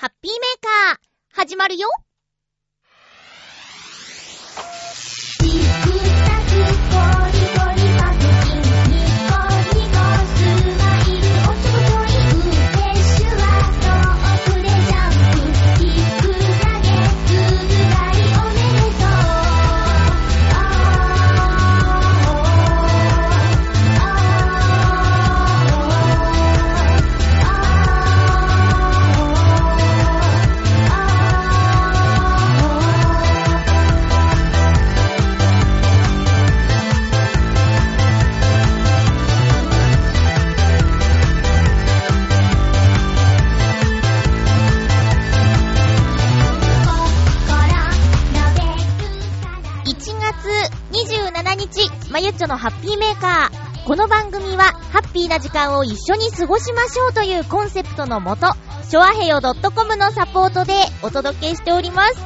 ハッピーメーカー、始まるよ。まゆっちょのハッピーメーカー。この番組は、ハッピーな時間を一緒に過ごしましょうというコンセプトのもと、ショアヘヨ .com のサポートでお届けしております。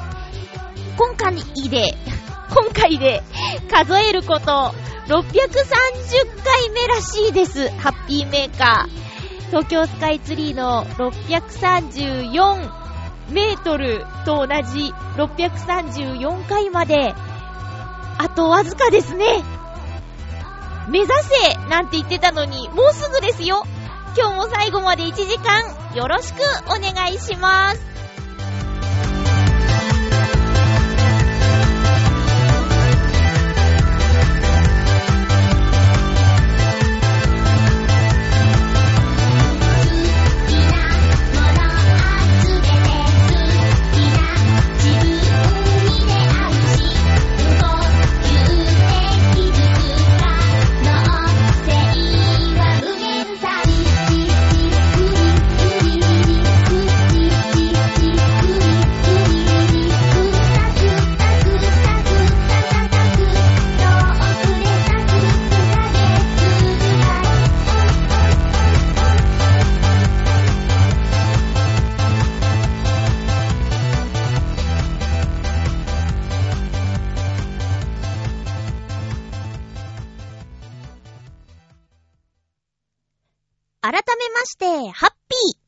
今回で、今回で数えること630回目らしいです。ハッピーメーカー。東京スカイツリーの634メートルと同じ634回まで、あとわずかですね。目指せなんて言ってたのに、もうすぐですよ。今日も最後まで1時間、よろしくお願いします。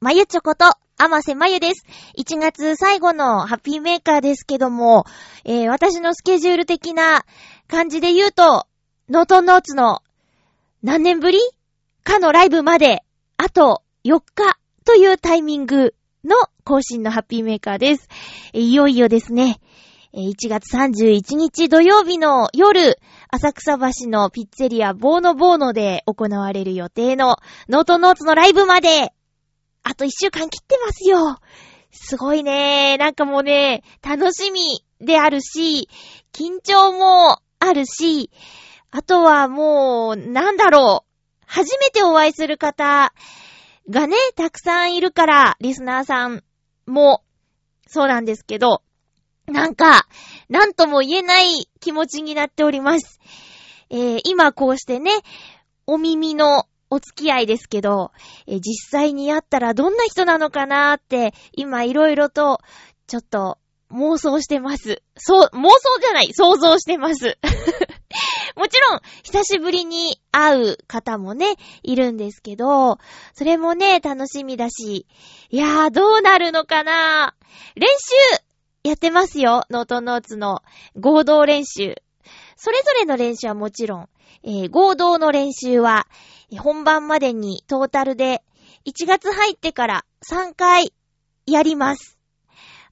まゆちょこと、あませまゆです。1月最後のハッピーメーカーですけども、えー、私のスケジュール的な感じで言うと、ノートンノーツの何年ぶりかのライブまで、あと4日というタイミングの更新のハッピーメーカーです。いよいよですね、1月31日土曜日の夜、浅草橋のピッツェリアボーノボーノで行われる予定のノートノーツのライブまで、あと1週間切ってますよ。すごいね。なんかもうね、楽しみであるし、緊張もあるし、あとはもう、なんだろう。初めてお会いする方がね、たくさんいるから、リスナーさんも、そうなんですけど、なんか、なんとも言えない気持ちになっております。えー今こうしてね、お耳のお付き合いですけど、え実際に会ったらどんな人なのかなーって、今いろいろと、ちょっと、妄想してます。そう、妄想じゃない、想像してます。もちろん、久しぶりに会う方もね、いるんですけど、それもね、楽しみだし、いやー、どうなるのかなー練習やってますよ。ノートノーツの合同練習。それぞれの練習はもちろん、えー合同の練習は、本番までにトータルで1月入ってから3回やります。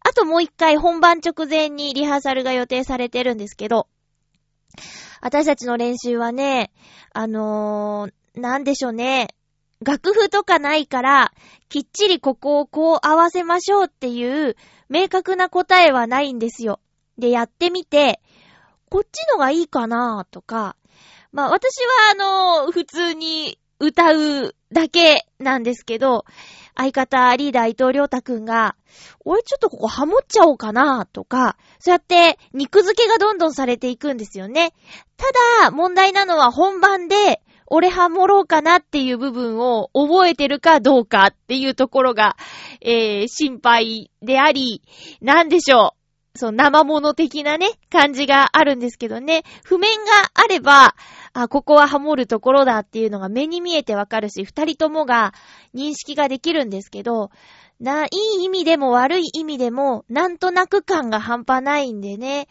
あともう1回本番直前にリハーサルが予定されてるんですけど、私たちの練習はね、あのー、なんでしょうね。楽譜とかないから、きっちりここをこう合わせましょうっていう明確な答えはないんですよ。で、やってみて、こっちのがいいかなとか、まあ私はあの、普通に歌うだけなんですけど、相方リーダー伊藤良太くんが、俺ちょっとここハモっちゃおうかなとか、そうやって肉付けがどんどんされていくんですよね。ただ、問題なのは本番で、俺ハモろうかなっていう部分を覚えてるかどうかっていうところが、えー、心配であり、なんでしょう。そう、生物的なね、感じがあるんですけどね。譜面があれば、あ、ここはハモるところだっていうのが目に見えてわかるし、二人ともが認識ができるんですけど、な、いい意味でも悪い意味でも、なんとなく感が半端ないんでね。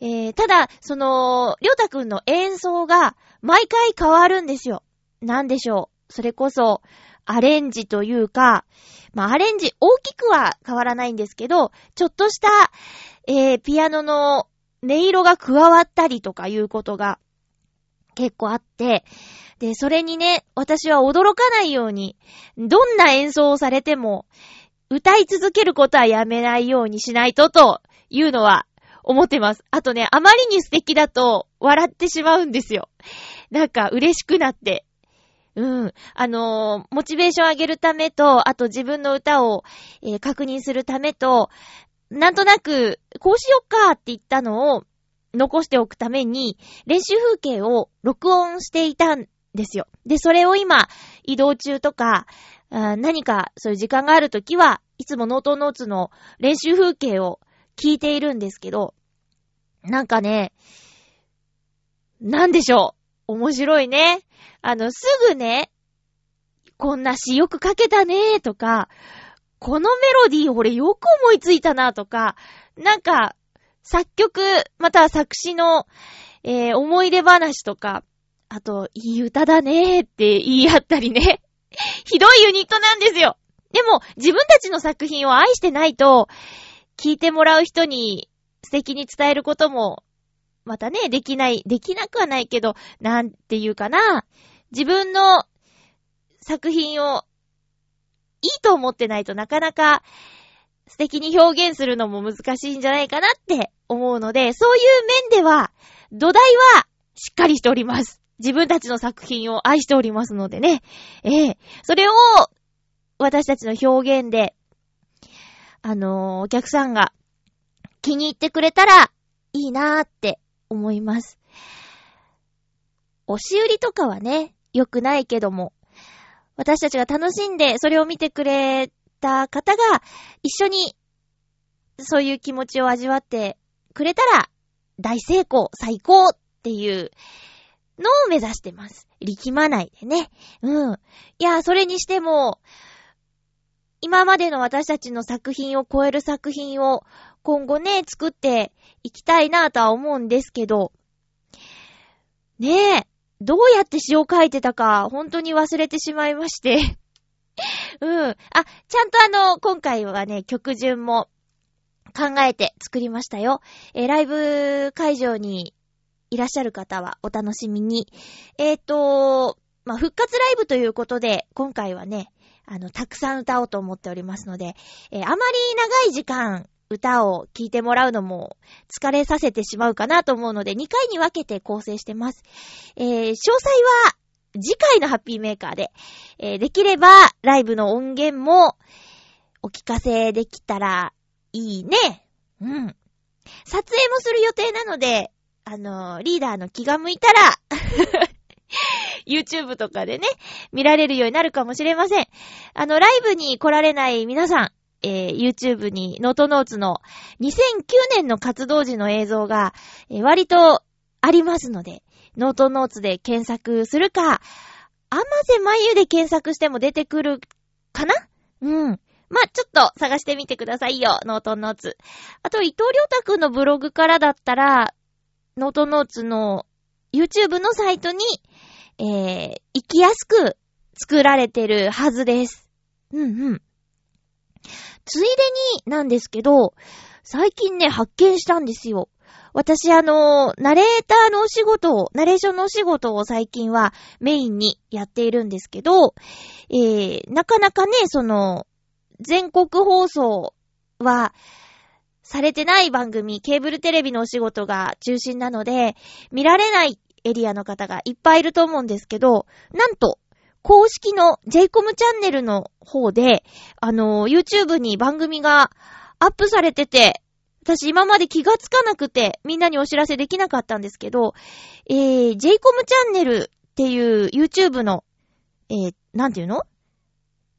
えー、ただ、その、りょうたくんの演奏が、毎回変わるんですよ。なんでしょう。それこそ、アレンジというか、まあ、アレンジ大きくは変わらないんですけど、ちょっとした、えー、ピアノの音色が加わったりとかいうことが結構あって、で、それにね、私は驚かないように、どんな演奏をされても、歌い続けることはやめないようにしないとというのは思ってます。あとね、あまりに素敵だと笑ってしまうんですよ。なんか嬉しくなって。うん。あのー、モチベーション上げるためと、あと自分の歌を、えー、確認するためと、なんとなく、こうしよっかって言ったのを残しておくために、練習風景を録音していたんですよ。で、それを今、移動中とか、何かそういう時間があるときは、いつもノートノーツの練習風景を聞いているんですけど、なんかね、なんでしょう？面白いね。あの、すぐね、こんな詩よく書けたねとか、このメロディー俺よく思いついたなとか、なんか、作曲、または作詞の、えー、思い出話とか、あと、いい歌だねーって言い合ったりね。ひどいユニットなんですよ。でも、自分たちの作品を愛してないと、聞いてもらう人に素敵に伝えることも、またね、できない、できなくはないけど、なんていうかな。自分の作品をいいと思ってないとなかなか素敵に表現するのも難しいんじゃないかなって思うので、そういう面では、土台はしっかりしております。自分たちの作品を愛しておりますのでね。ええそれを、私たちの表現で、あのー、お客さんが気に入ってくれたらいいなーって思います。押し売りとかはね、良くないけども、私たちが楽しんでそれを見てくれた方が一緒にそういう気持ちを味わってくれたら大成功、最高っていうのを目指してます。力まないでね。うん。いや、それにしても、今までの私たちの作品を超える作品を今後ね、作っていきたいなとは思うんですけど、ねえ、どうやって詩を書いてたか、本当に忘れてしまいまして うん。あ、ちゃんとあの、今回はね、曲順も考えて作りましたよ。えー、ライブ会場にいらっしゃる方はお楽しみに。えっ、ー、と、まあ、復活ライブということで、今回はね、あの、たくさん歌おうと思っておりますので、えー、あまり長い時間歌を聴いてもらうのも疲れさせてしまうかなと思うので、2回に分けて構成してます。えー、詳細は次回のハッピーメーカーで、えー、できればライブの音源もお聞かせできたらいいね。うん。撮影もする予定なので、あのー、リーダーの気が向いたら YouTube とかでね、見られるようになるかもしれません。あの、ライブに来られない皆さん、えー、YouTube にノートノーツの2009年の活動時の映像が、えー、割とありますので、ノートノーツで検索するか、あまぜまゆで検索しても出てくるかな？うん。まあ、ちょっと探してみてくださいよ、ノートノーツ。あと、伊藤良太くんのブログからだったら、ノートノーツの YouTube のサイトに、えー、行きやすく作られてるはずです。うんうん。ついでになんですけど、最近ね、発見したんですよ。私あの、ナレーターのお仕事を、ナレーションのお仕事を最近はメインにやっているんですけど、えー、なかなかね、その、全国放送は、されてない番組、ケーブルテレビのお仕事が中心なので、見られないエリアの方がいっぱいいると思うんですけど、なんと、公式の j コムチャンネルの方で、あの、YouTube に番組がアップされてて、私今まで気がつかなくて、みんなにお知らせできなかったんですけど、えー、j コムチャンネルっていう YouTube の、えー、なんていうの？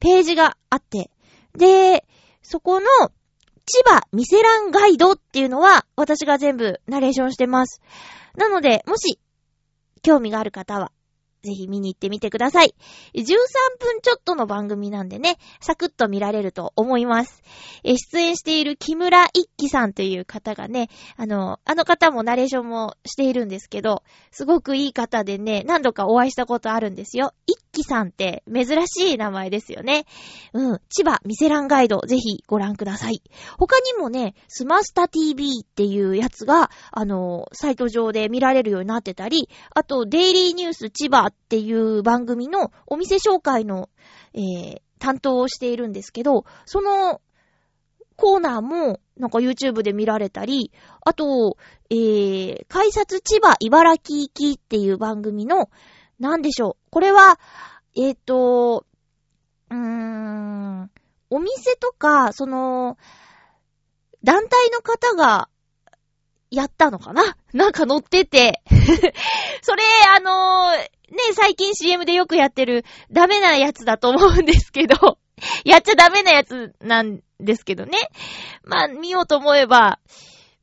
ページがあって、で、そこの、千葉ミセランガイドっていうのは、私が全部ナレーションしてます。なので、もし、興味がある方は、ぜひ見に行ってみてください。13分ちょっとの番組なんでね、サクッと見られると思います。え出演している木村一輝さんという方がね、あの、あの方もナレーションもしているんですけど、すごくいい方でね、何度かお会いしたことあるんですよ。一輝さんって珍しい名前ですよね。うん。千葉ミセランガイド、ぜひご覧ください。他にもね、スマスタ TV っていうやつが、あの、サイト上で見られるようになってたり、あと、デイリーニュース千葉っていう番組のお店紹介の、えー、担当をしているんですけど、そのコーナーも、なんか YouTube で見られたり、あと、えー、改札千葉茨城行きっていう番組の、なんでしょう。これは、えっ、ー、と、うーん、お店とか、その、団体の方がやったのかな？なんか乗ってて それ、あのー、ね最近 CM でよくやってるダメなやつだと思うんですけど やっちゃダメなやつなんですけどね。まあ、見ようと思えば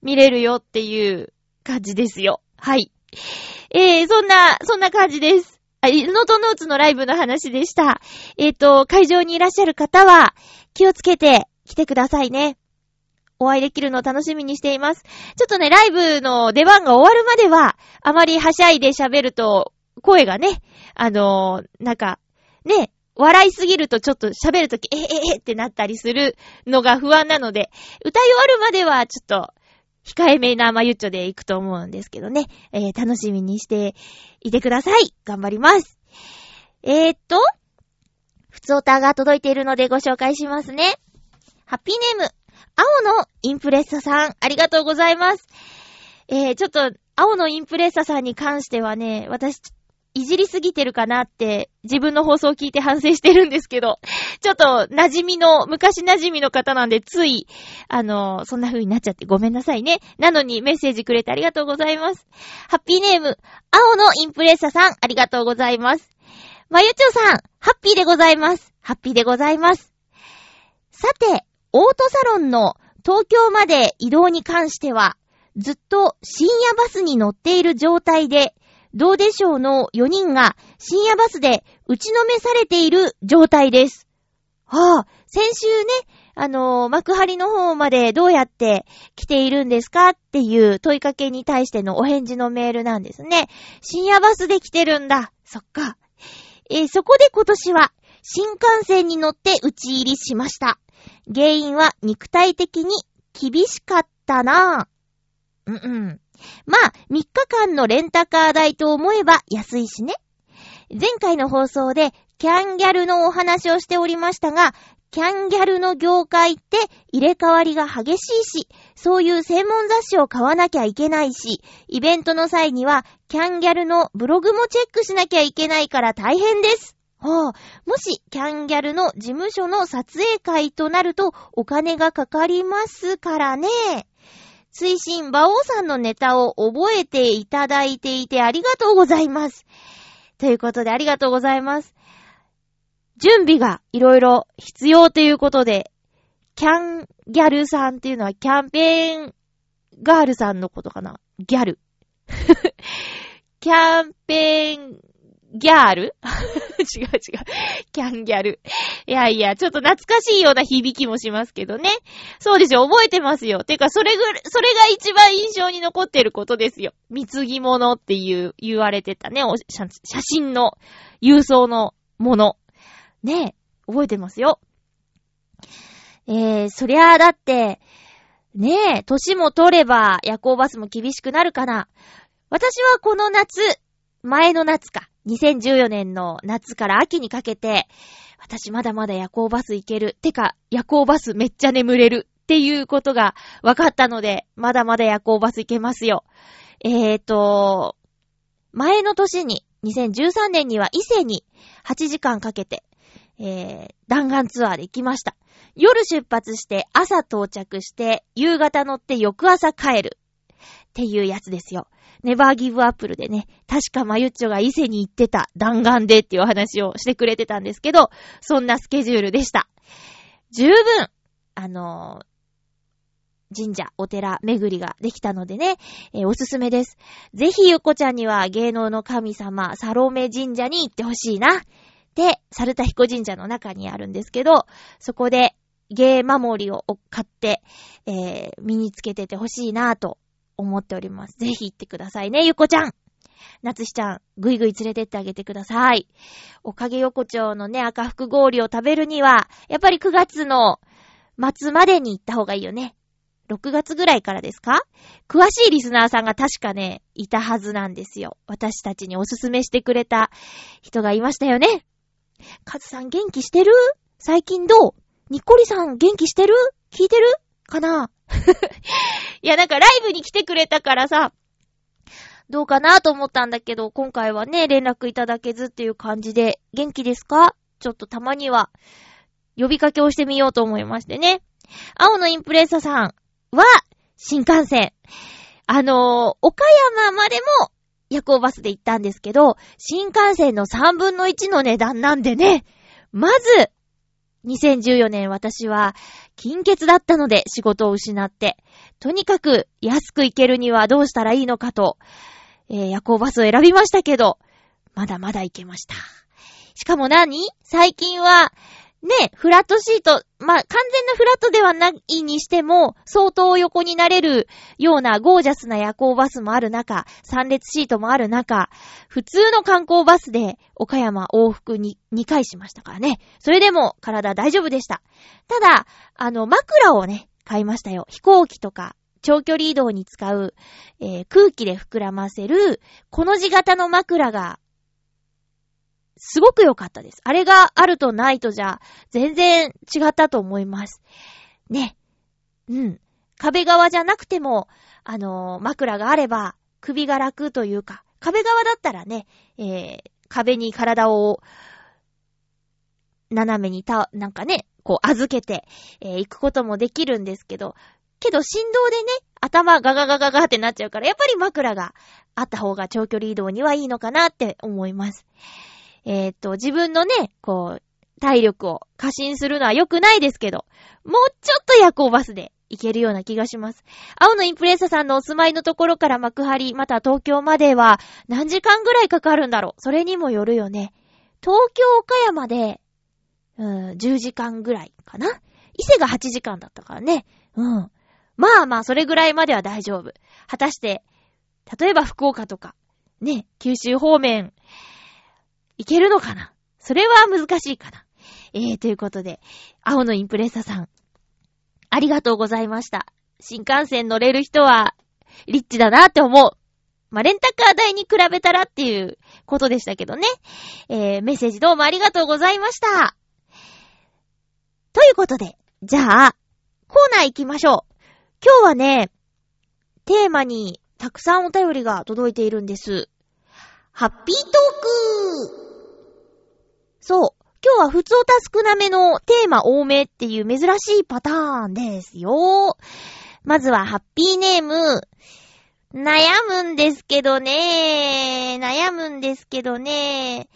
見れるよっていう感じですよ。はい。えー、そんな、そんな感じです。あ、ノートノーツのライブの話でした。えっ、ー、と、会場にいらっしゃる方は気をつけて来てくださいね。お会いできるのを楽しみにしています。ちょっとね、ライブの出番が終わるまでは、あまりはしゃいで喋ると、声がね、あのー、なんか、ね、笑いすぎるとちょっと喋るとき、えええってなったりするのが不安なので、歌い終わるまではちょっと、控えめなまゆっちょで行くと思うんですけどね、えー、楽しみにしていてください。頑張ります。えー、っと、ふつおたが届いているのでご紹介しますね。ハッピーネーム、青のインプレッサさん、ありがとうございます。えー、ちょっと、青のインプレッサさんに関してはね、私、いじりすぎてるかなって、自分の放送を聞いて反省してるんですけど、ちょっと、馴染みの、昔馴染みの方なんで、つい、あの、そんな風になっちゃってごめんなさいね。なのにメッセージくれてありがとうございます。ハッピーネーム、青のインプレッサさん、ありがとうございます。まゆちょさん、ハッピーでございます。ハッピーでございます。さて、オートサロンの東京まで移動に関しては、ずっと深夜バスに乗っている状態で、どうでしょうの4人が深夜バスで打ちのめされている状態です。はあ、先週ね、あのー、幕張の方までどうやって来ているんですかっていう問いかけに対してのお返事のメールなんですね。深夜バスで来てるんだ。そっか。えー、そこで今年は新幹線に乗って打ち入りしました。原因は肉体的に厳しかったなぁ。うんうん。まあ、3日間のレンタカー代と思えば安いしね。前回の放送でキャンギャルのお話をしておりましたが、キャンギャルの業界って入れ替わりが激しいし、そういう専門雑誌を買わなきゃいけないし、イベントの際にはキャンギャルのブログもチェックしなきゃいけないから大変です。はあ、もし、キャンギャルの事務所の撮影会となると、お金がかかりますからね。推進、馬王さんのネタを覚えていただいていてありがとうございます。ということで、ありがとうございます。準備がいろいろ必要ということで、キャンギャルさんっていうのはキャンペーンガールさんのことかな？ギャル。キャンペーンギャール？違う違う。キャンギャル。いやいや、ちょっと懐かしいような響きもしますけどね。そうですよ、覚えてますよ。てか、それぐらい、それが一番印象に残ってることですよ。貢ぎ物っていう、言われてたね、写真の、郵送のもの。ねえ、覚えてますよ。えー、そりゃあだって、ねえ、年も取れば夜行バスも厳しくなるかな。私はこの夏、前の夏か。2014年の夏から秋にかけて、私まだまだ夜行バス行ける。てか、夜行バスめっちゃ眠れる。っていうことが分かったので、まだまだ夜行バス行けますよ。えーと、前の年に、2013年には伊勢に8時間かけて、えー、弾丸ツアーで行きました。夜出発して朝到着して夕方乗って翌朝帰るっていうやつですよ。ネバーギブアップルでね、確かマユッチョが伊勢に行ってた弾丸でっていうお話をしてくれてたんですけど、そんなスケジュールでした。十分、あのー、神社、お寺巡りができたのでね、えー、おすすめです。ぜひゆっこちゃんには芸能の神様、サロメ神社に行ってほしいな。で、サルタヒコ神社の中にあるんですけど、そこで芸守りを買って、えー、身につけててほしいなぁと思っております。ぜひ行ってくださいね、ゆこちゃん。夏しちゃん、ぐいぐい連れてってあげてください。おかげ横丁のね、赤福氷を食べるには、やっぱり9月の末までに行った方がいいよね。6月ぐらいからですか？詳しいリスナーさんが確かね、いたはずなんですよ。私たちにおすすめしてくれた人がいましたよね。カズさん元気してる？最近どう？ニッコリさん元気してる？聞いてる？かな？いや、なんかライブに来てくれたからさ、どうかなと思ったんだけど、今回はね、連絡いただけずっていう感じで、元気ですか？ちょっとたまには、呼びかけをしてみようと思いましてね。青のインプレッサさんは、新幹線。あのー、岡山までも夜行バスで行ったんですけど、新幹線の3分の1の値段なんでね、まず、2014年私は金欠だったので仕事を失って、とにかく安く行けるにはどうしたらいいのかと、えー、夜行バスを選びましたけど、まだまだ行けました。しかも何？最近は、ね、フラットシート、まあ、完全なフラットではないにしても、相当横になれるようなゴージャスな夜行バスもある中、3列シートもある中、普通の観光バスで岡山往復に2回しましたからね。それでも体大丈夫でした。ただ、あの、枕をね、買いましたよ。飛行機とか、長距離移動に使う、えー、空気で膨らませる、この字型の枕が、すごく良かったです。あれがあるとないとじゃ、全然違ったと思います。ね。うん。壁側じゃなくても、あのー、枕があれば、首が楽というか、壁側だったらね、えー、壁に体を、斜めにた、なんかね、こう預けて、えー、行くこともできるんですけど、けど振動でね、頭ガガガガガってなっちゃうから、やっぱり枕があった方が長距離移動にはいいのかなって思います。えー、と、自分のね、こう、体力を過信するのは良くないですけど、もうちょっと夜行バスで行けるような気がします。青のインプレッサさんのお住まいのところから幕張、また東京までは何時間ぐらいかかるんだろうそれにもよるよね。東京岡山で、うん、10時間ぐらいかな伊勢が8時間だったからね。うん。まあまあ、それぐらいまでは大丈夫。果たして、例えば福岡とか、ね、九州方面、行けるのかな？それは難しいかな？えー、ということで、青のインプレッサさん、ありがとうございました。新幹線乗れる人は、リッチだなって思う。まあ、レンタカー代に比べたらっていうことでしたけどね。えー、メッセージどうもありがとうございました。ということで、じゃあ、コーナー行きましょう。今日はね、テーマにたくさんお便りが届いているんです。ハッピートークそう。今日は普通た少なめのテーマ多めっていう珍しいパターンですよ。まずはハッピーネーム。悩むんですけどね。悩むんですけどね。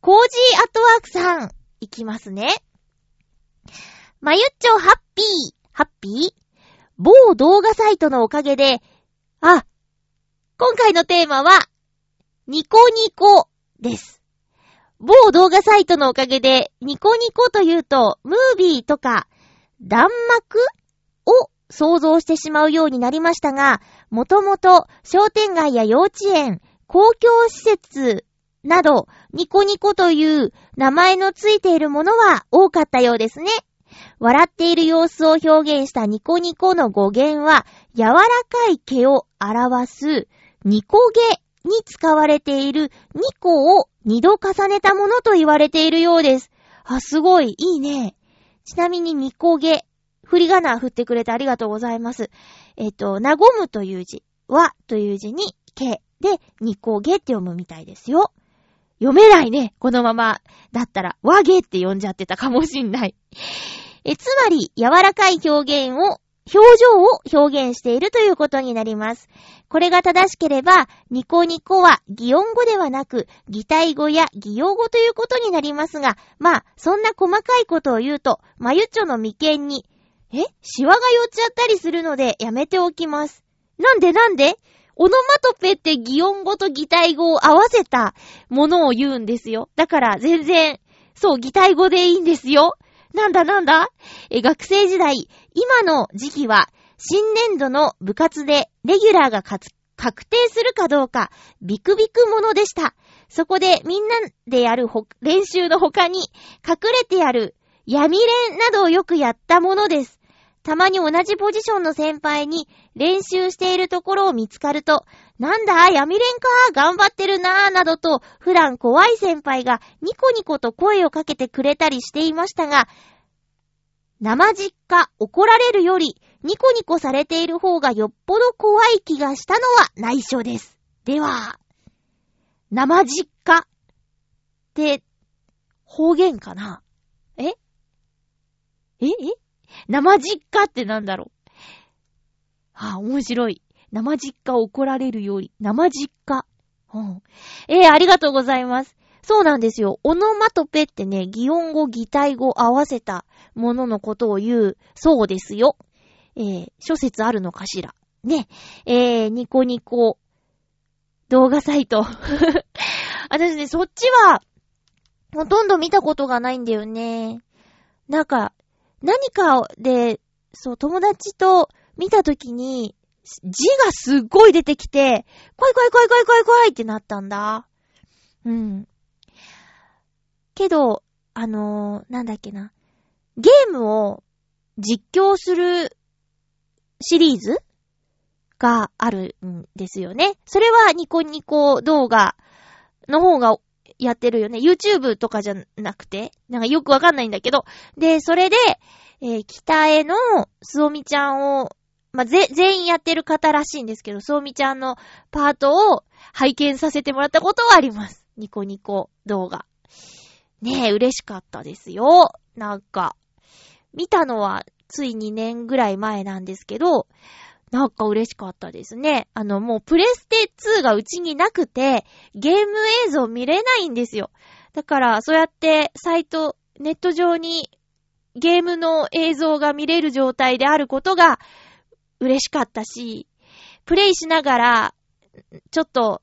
コージーアットワークさん、いきますね。まゆっちょハッピー、ハッピー？某動画サイトのおかげで、あ、今回のテーマは、ニコニコです。某動画サイトのおかげで、ニコニコというと、ムービーとか、弾幕を想像してしまうようになりましたが、もともと商店街や幼稚園、公共施設など、ニコニコという名前のついているものは多かったようですね。笑っている様子を表現したニコニコの語源は、柔らかい毛を表すニコ毛に使われているニコを二度重ねたものと言われているようです。あ、すごい、いいね。ちなみにニコ毛。振り仮名振ってくれてありがとうございます。えっと、なごむという字、わという字に毛でニコ毛って読むみたいですよ。読めないね。このままだったら、わげって呼んじゃってたかもしんない。え、つまり、柔らかい表現を、表情を表現しているということになります。これが正しければ、ニコニコは擬音語ではなく、擬態語や擬用語ということになりますが、まあ、そんな細かいことを言うと、まゆっちょの眉間に、え？シワが寄っちゃったりするのでやめておきます。なんで？なんで？オノマトペって擬音語と擬態語を合わせたものを言うんですよ。だから全然、そう、擬態語でいいんですよ。なんだなんだ？え、学生時代、今の時期は、新年度の部活でレギュラーが確定するかどうか、ビクビクものでした。そこでみんなでやる練習の他に、隠れてやる闇練などをよくやったものです。たまに同じポジションの先輩に練習しているところを見つかると、なんだ、闇練か、頑張ってるなぁ、などと、普段怖い先輩がニコニコと声をかけてくれたりしていましたが、生実家、怒られるより、ニコニコされている方がよっぽど怖い気がしたのは内緒です。では、生実家って、方言かな？え？え？え？生実家ってなんだろう？あ、面白い。生実家怒られるより、生実家。うん、えー、ありがとうございます。そうなんですよ。オノマトペってね、擬音語、擬態語合わせたもののことを言う、そうですよ。えー、諸説あるのかしら。ね。えー、ニコニコ、動画サイト。私ね、そっちは、ほとんど見たことがないんだよね。なんか、何かで、そう、友達と見たときに、字がすっごい出てきて、怖い怖い怖い怖い怖い怖いってなったんだ。うん。けど、あのー、なんだっけな。ゲームを実況するシリーズがあるんですよね。それはニコニコ動画の方がやってるよね。YouTube とかじゃなくて、なんかよくわかんないんだけど。で、それで、えー、北へのすおみちゃんを、まあ、ぜ、全員やってる方らしいんですけど、すおみちゃんのパートを拝見させてもらったことはあります。ニコニコ動画。ねえ、嬉しかったですよ。なんか、見たのはつい2年ぐらい前なんですけど、なんか嬉しかったですね。あの、もうプレステ2がうちになくて、ゲーム映像見れないんですよ。だから、そうやってサイト、ネット上にゲームの映像が見れる状態であることが嬉しかったし、プレイしながら、ちょっと、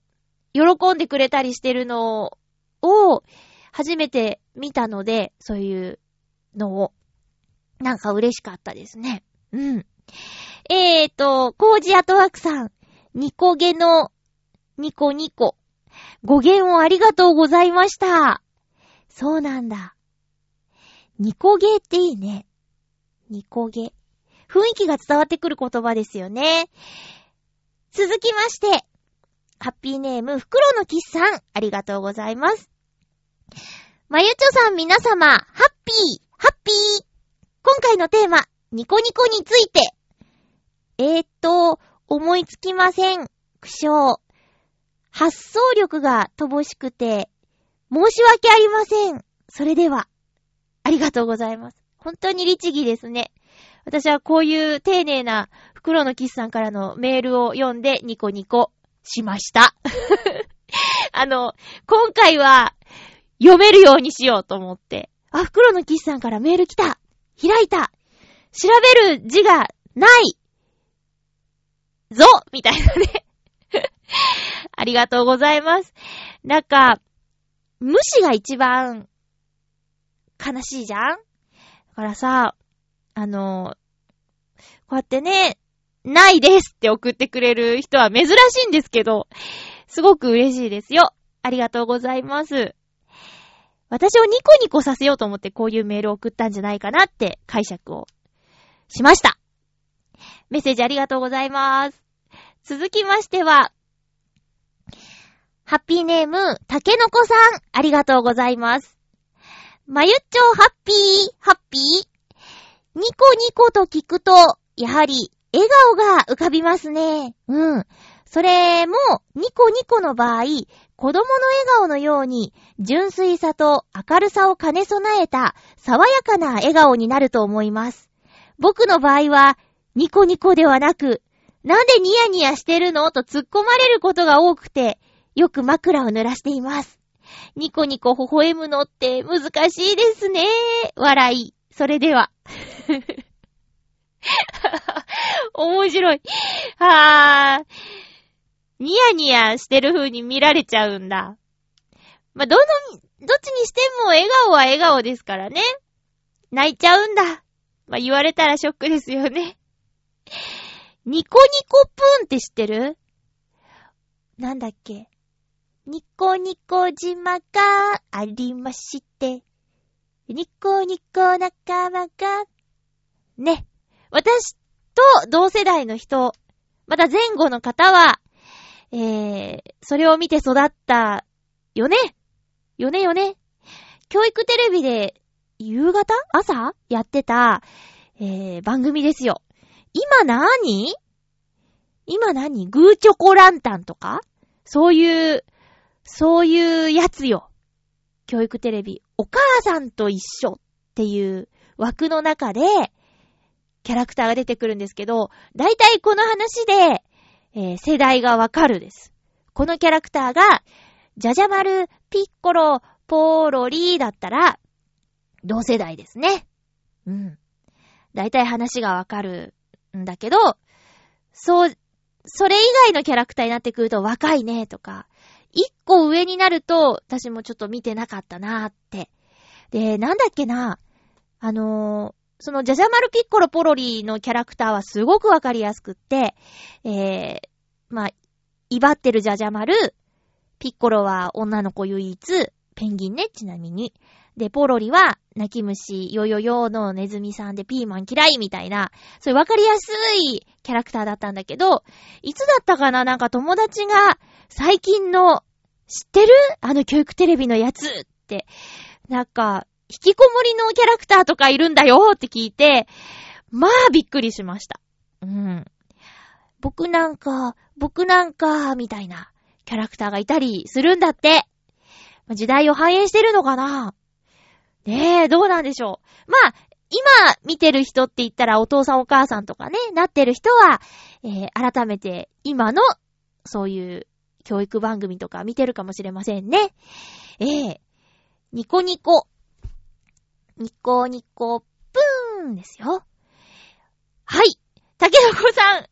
喜んでくれたりしてるのを、初めて見たので、そういうのを、なんか嬉しかったですね。うん。えーと、コージアトワークさん、ニコゲの、ニコニコ。語源をありがとうございました。そうなんだ。ニコゲっていいね。ニコゲ。雰囲気が伝わってくる言葉ですよね。続きまして、ハッピーネーム、フクロのキスさん、ありがとうございます。まゆちょさん皆様、ハッピー、ハッピー。今回のテーマ、ニコニコについて、えー、っと、思いつきません。苦笑。発想力が乏しくて、申し訳ありません。それでは、ありがとうございます。本当に律儀ですね。私はこういう丁寧な袋のキスさんからのメールを読んでニコニコしました。あの、今回は読めるようにしようと思って。あ、袋のキスさんからメール来た開いた調べる字がないぞみたいなね ありがとうございます。なんか、無視が一番悲しいじゃん？だからさ、あの、こうやってね、ないですって送ってくれる人は珍しいんですけど、すごく嬉しいですよ。ありがとうございます。私をニコニコさせようと思ってこういうメールを送ったんじゃないかなって解釈をしました。メッセージありがとうございます。続きましては、ハッピーネーム、たけのこさん、ありがとうございます。まゆっちょハッピー、ハッピー。ニコニコと聞くと、やはり、笑顔が浮かびますね。うん。それも、ニコニコの場合、子供の笑顔のように、純粋さと明るさを兼ね備えた、爽やかな笑顔になると思います。僕の場合は、ニコニコではなく、なんでニヤニヤしてるのと突っ込まれることが多くて、よく枕を濡らしています。ニコニコ微笑むのって難しいですね。笑い。それでは。面白い。はぁ。ニヤニヤしてる風に見られちゃうんだ。まあ、どの、どっちにしても笑顔は笑顔ですからね。泣いちゃうんだ。まあ、言われたらショックですよね。ニコニコプーンって知ってる？なんだっけ？ニコニコ島がありまして、ニコニコ仲間が、ね。私と同世代の人、また前後の方は、えー、それを見て育ったよねよねよね。教育テレビで夕方朝やってた、えー、番組ですよ。今なーに今何？グーチョコランタンとか？そういう、そういうやつよ。教育テレビ。お母さんと一緒っていう枠の中で、キャラクターが出てくるんですけど、だいたいこの話で、えー、世代がわかるです。このキャラクターが、ジャジャマル、ピッコロ、ポーロリーだったら、同世代ですね。うん。だいたい話がわかるんだけど、そう、それ以外のキャラクターになってくると若いねとか、一個上になると、私もちょっと見てなかったなーって。で、なんだっけな、あのー、そのジャジャマルピッコロポロリのキャラクターはすごくわかりやすくって、えー、まあ、威張ってるジャジャマル、ピッコロは女の子唯一、ペンギンね、ちなみに。で、ポロリは、泣き虫、ヨヨヨのネズミさんでピーマン嫌いみたいな、そういうわかりやすいキャラクターだったんだけど、いつだったかななんか友達が、最近の、知ってるあの教育テレビのやつって、なんか、引きこもりのキャラクターとかいるんだよって聞いて、まあびっくりしました。うん。僕なんか、僕なんか、みたいなキャラクターがいたりするんだって。時代を反映してるのかなねえ、どうなんでしょう。まあ、今見てる人って言ったらお父さんお母さんとかね、なってる人は、えー、改めて今のそういう教育番組とか見てるかもしれませんね。えー、ニコニコ。ニコニコプーンですよ。はい。竹の子さん、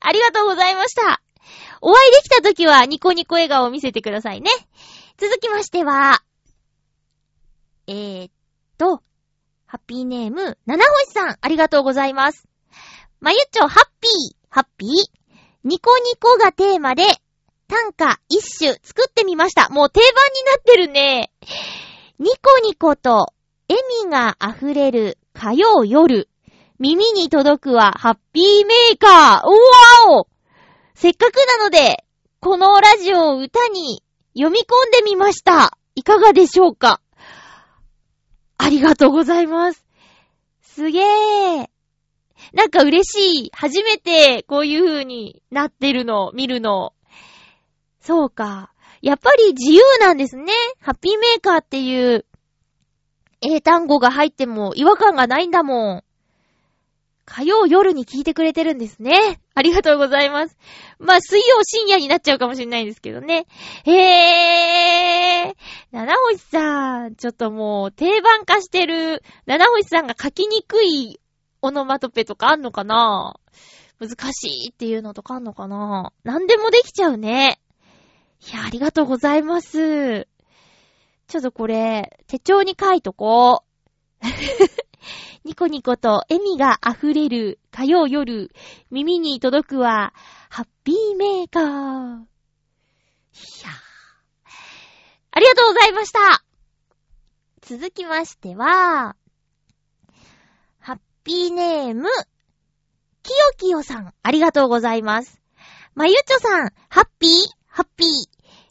ありがとうございました。お会いできた時はニコニコ笑顔を見せてくださいね。続きましては、えー、と、ハッピーネーム、七星さん、ありがとうございます。まゆっちょ、ハッピー、ハッピー。ニコニコがテーマで、短歌一首作ってみました。もう定番になってるね。ニコニコと笑みが溢れる火曜夜。耳に届くはハッピーメーカー。うわおせっかくなので、このラジオを歌に読み込んでみました。いかがでしょうか？ありがとうございます。すげえ。なんか嬉しい。初めてこういう風になってるの、見るの。そうか。やっぱり自由なんですね。ハッピーメーカーっていう英単語が入っても違和感がないんだもん。火曜夜に聞いてくれてるんですね。ありがとうございます。まあ、水曜深夜になっちゃうかもしれないんですけどね。へぇー。七星さん、ちょっともう定番化してる、七星さんが書きにくいオノマトペとかあんのかな？難しいっていうのとかあんのかな？何でもできちゃうね。いや、ありがとうございます。ちょっとこれ、手帳に書いとこう。ニコニコと笑みが溢れる火曜夜、耳に届くは、ハッピーメーカー。いやー。ありがとうございました続きましては、ハッピーネーム、きよきよさん、ありがとうございます。まゆちょさん、ハッピーハッピー。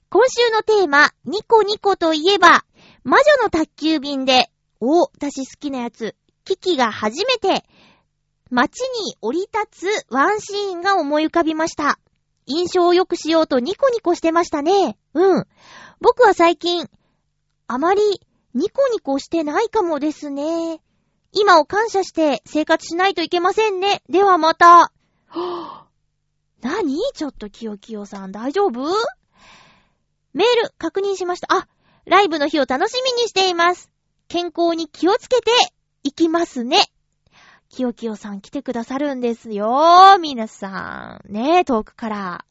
今週のテーマ、ニコニコといえば、魔女の宅急便で、お、私好きなやつ、キキが初めて街に降り立つワンシーンが思い浮かびました。印象を良くしようとニコニコしてましたね。うん。僕は最近、あまりニコニコしてないかもですね。今を感謝して生活しないといけませんね。ではまた。はぁ何？ちょっとキヨキヨさん大丈夫？メール確認しました。あ、ライブの日を楽しみにしています。健康に気をつけていきますね。きよきよさん来てくださるんですよ。皆さん。ね遠くから。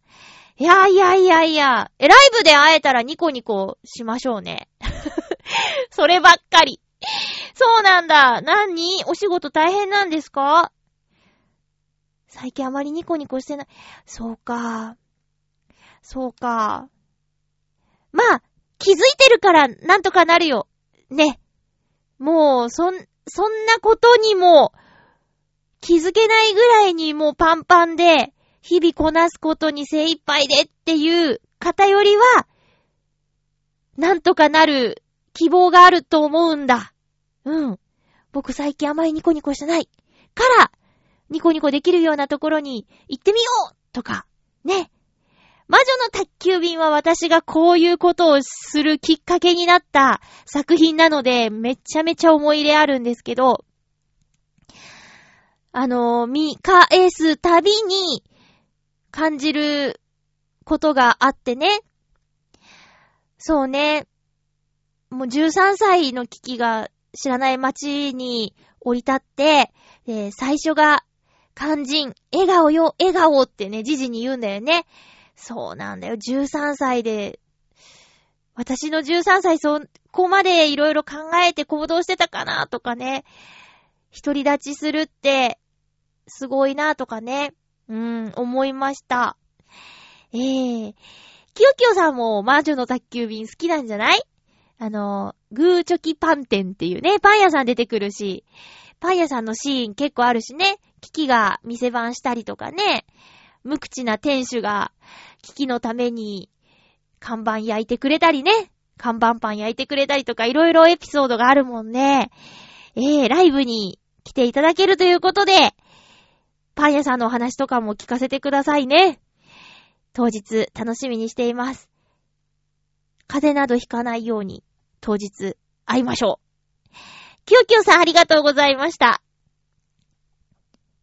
いやいやいやいや。え、ライブで会えたらニコニコしましょうね。そればっかり。そうなんだ。何？お仕事大変なんですか？最近あまりニコニコしてない。そうか。そうか。まあ、気づいてるからなんとかなるよ。ね。もう、そん、そんなことにも気づけないぐらいにもうパンパンで、日々こなすことに精一杯でっていう方よりは、なんとかなる希望があると思うんだ。うん。僕最近あまりニコニコしてない。から、ニコニコできるようなところに行ってみようとか、ね。魔女の宅急便は私がこういうことをするきっかけになった作品なので、めちゃめちゃ思い入れあるんですけど、あの、見返すたびに感じることがあってね。そうね。もう13歳の危機が知らない街に降り立って、最初が肝心、笑顔よ、笑顔ってね、じじに言うんだよね。そうなんだよ。13歳で、私の13歳そこまでいろいろ考えて行動してたかなとかね。独り立ちするって、すごいなとかね。うん、思いました。ええー。きよきよさんも魔女の宅急便好きなんじゃない？あの、グーチョキパン店っていうね、パン屋さん出てくるし、パン屋さんのシーン結構あるしね、キキが店番したりとかね、無口な店主が危機のために看板焼いてくれたりね、看板パン焼いてくれたりとかいろいろエピソードがあるもんね。えー、ライブに来ていただけるということで、パン屋さんのお話とかも聞かせてくださいね。当日楽しみにしています。風邪などひかないように当日会いましょう。きよきよさんありがとうございました。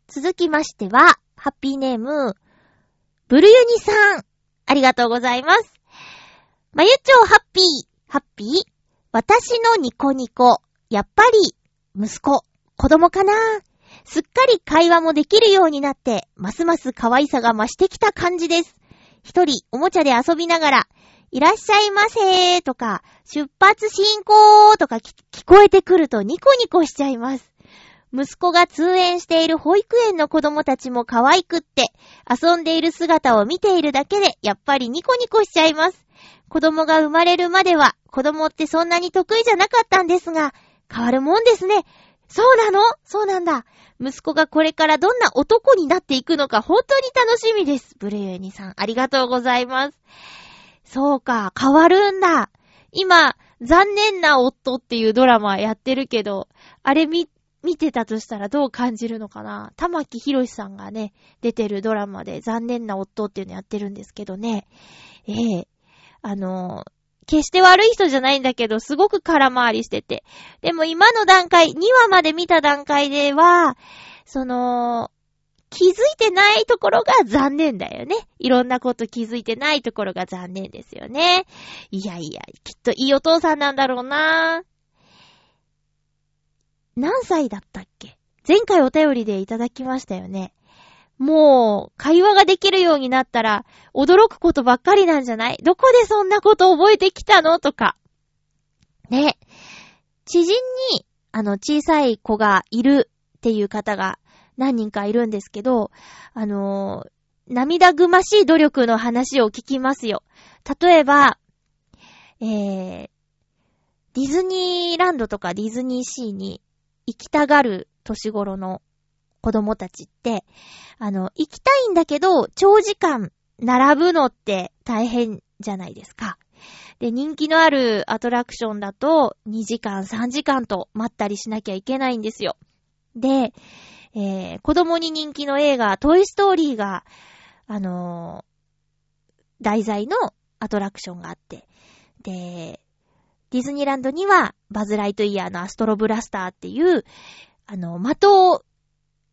続きましては、ハッピーネーム、ブルユニさん。ありがとうございます。まゆちょうハッピー、ハッピー？私のニコニコ。やっぱり、息子、子供かな？すっかり会話もできるようになって、ますます可愛さが増してきた感じです。一人、おもちゃで遊びながら、いらっしゃいませーとか、出発進行ーとか聞こえてくるとニコニコしちゃいます。息子が通園している保育園の子供たちも可愛くって、遊んでいる姿を見ているだけで、やっぱりニコニコしちゃいます。子供が生まれるまでは、子供ってそんなに得意じゃなかったんですが、変わるもんですね。そうなの？そうなんだ。息子がこれからどんな男になっていくのか本当に楽しみです。ブレユニさん、ありがとうございます。そうか、変わるんだ。今、残念な夫っていうドラマやってるけど、あれ見見てたとしたらどう感じるのかな？玉木博さんがね、出てるドラマで残念な夫っていうのやってるんですけどね。ええー、あの決して悪い人じゃないんだけど、すごく空回りしてて。でも今の段階、2話まで見た段階では、その、気づいてないところが残念だよね。いろんなこと気づいてないところが残念ですよね。いやいや、きっといいお父さんなんだろうな何歳だったっけ？前回お便りでいただきましたよね。もう、会話ができるようになったら、驚くことばっかりなんじゃない？どこでそんなこと覚えてきたの？とか。ね。知人に、あの、小さい子がいるっていう方が何人かいるんですけど、あの涙ぐましい努力の話を聞きますよ。例えば、えー、ディズニーランドとかディズニーシーに行きたがる年頃の子供たちって、あの、行きたいんだけど、長時間並ぶのって大変じゃないですか。で、人気のあるアトラクションだと、2時間、3時間と待ったりしなきゃいけないんですよ。で、えー、子供に人気の映画、トイストーリーが、あのー、題材のアトラクションがあって、で、ディズニーランドには、バズ・ライトイヤーのアストロブラスターっていう、あの、的を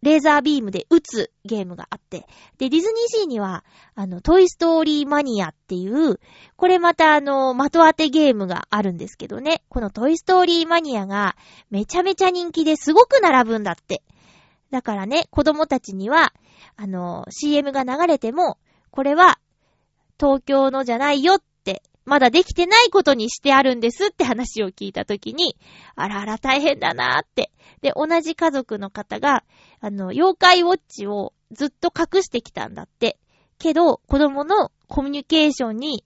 レーザービームで撃つゲームがあって、で、ディズニーシーには、あの、トイストーリーマニアっていう、これまたあの、的当てゲームがあるんですけどね、このトイストーリーマニアがめちゃめちゃ人気ですごく並ぶんだって。だからね、子供たちには、あの、CM が流れても、これは、東京のじゃないよっ、まだできてないことにしてあるんですって話を聞いたときに、あらあら大変だなーって。で、同じ家族の方が、あの、妖怪ウォッチをずっと隠してきたんだって。けど、子供のコミュニケーションに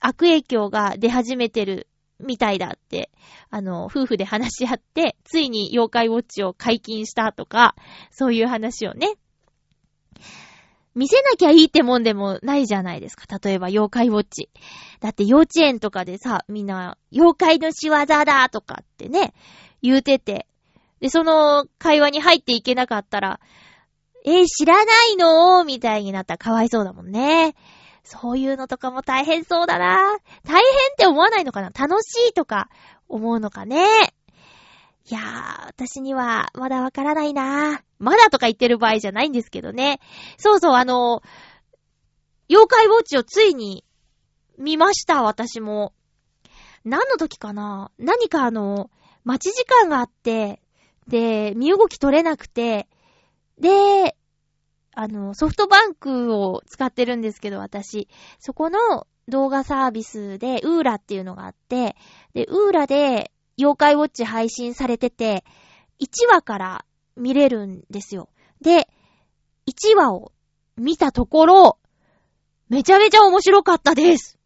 悪影響が出始めてるみたいだって、あの、夫婦で話し合って、ついに妖怪ウォッチを解禁したとか、そういう話をね。見せなきゃいいってもんでもないじゃないですか。例えば、妖怪ウォッチ。だって幼稚園とかでさ、みんな、妖怪の仕業だとかってね、言うてて。で、その会話に入っていけなかったら、えー、知らないのみたいになったらかわいそうだもんね。そういうのとかも大変そうだな。大変って思わないのかな楽しいとか思うのかね。いやー、私にはまだわからないなー。まだとか言ってる場合じゃないんですけどね。そうそう、あの、妖怪ウォッチをついに見ました、私も。何の時かな？何かあの、待ち時間があって、で、身動き取れなくて、で、あの、ソフトバンクを使ってるんですけど、私。そこの動画サービスで、ウーラっていうのがあって、で、ウーラで、妖怪ウォッチ配信されてて、1話から見れるんですよ。で、1話を見たところ、めちゃめちゃ面白かったです。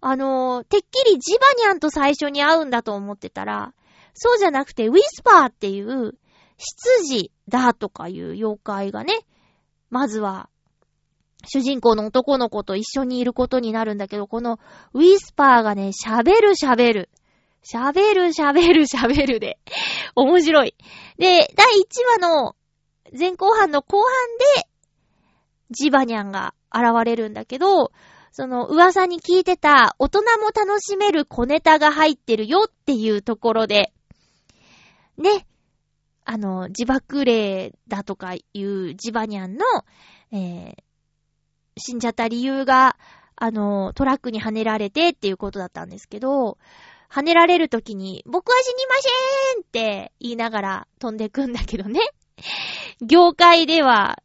あの、てっきりジバニャンと最初に会うんだと思ってたら、そうじゃなくて、ウィスパーっていう、執事だとかいう妖怪がね、まずは、主人公の男の子と一緒にいることになるんだけど、このウィスパーがね、喋る喋る。喋る喋る喋るで。面白い。で、第1話の前後半の後半で、ジバニャンが現れるんだけど、その噂に聞いてた大人も楽しめる小ネタが入ってるよっていうところで、ね、あの、自爆霊だとかいうジバニャンの、えー、死んじゃった理由が、あの、トラックに跳ねられてっていうことだったんですけど、跳ねられるときに、僕は死にませんって言いながら飛んでくんだけどね。業界では、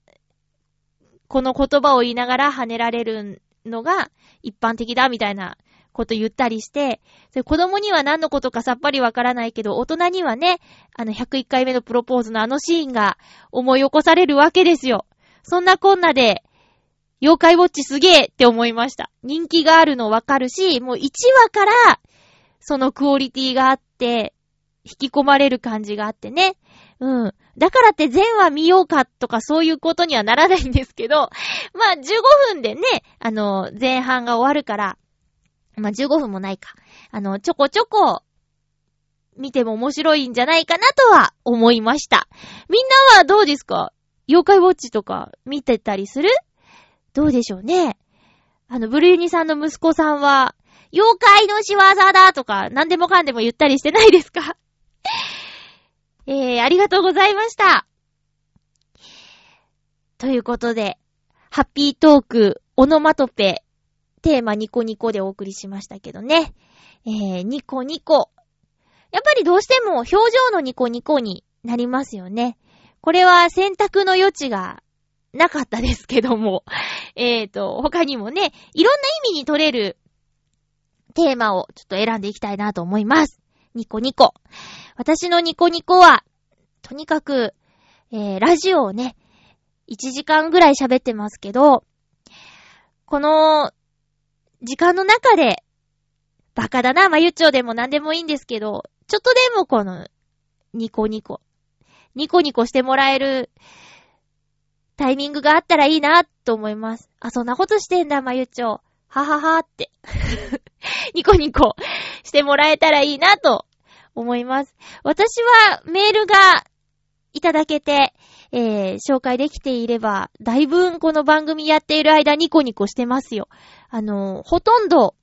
この言葉を言いながら跳ねられるのが一般的だみたいなこと言ったりして、子供には何のことかさっぱりわからないけど、大人にはね、あの101回目のプロポーズのあのシーンが思い起こされるわけですよ。そんなこんなで、妖怪ウォッチすげえって思いました。人気があるのわかるし、もう1話から、そのクオリティがあって、引き込まれる感じがあってね。うん。だからって全話見ようかとかそういうことにはならないんですけど、まあ15分でね、あの、前半が終わるから、まあ、15分もないか。あの、ちょこちょこ、見ても面白いんじゃないかなとは思いました。みんなはどうですか？妖怪ウォッチとか見てたりする？どうでしょうね。あの、ブルユニさんの息子さんは、妖怪の仕業だとか、何でもかんでも言ったりしてないですか？えー、ありがとうございました。ということで、ハッピートーク、オノマトペ、テーマニコニコでお送りしましたけどね。えー、ニコニコ。やっぱりどうしても表情のニコニコになりますよね。これは選択の余地がなかったですけども。えーと、他にもね、いろんな意味に取れるテーマをちょっと選んでいきたいなと思います。ニコニコ。私のニコニコは、とにかく、えー、ラジオをね、1時間ぐらい喋ってますけど、この時間の中で、バカだな、まゆちょでも何でもいいんですけど、ちょっとでもこの、ニコニコ、ニコニコしてもらえるタイミングがあったらいいな、と思います。あ、そんなことしてんだ、まゆちょ。はははって。ニコニコしてもらえたらいいな、と思います。私はメールがいただけて、えー、紹介できていれば、だいぶこの番組やっている間ニコニコしてますよ。あの、ほとんど、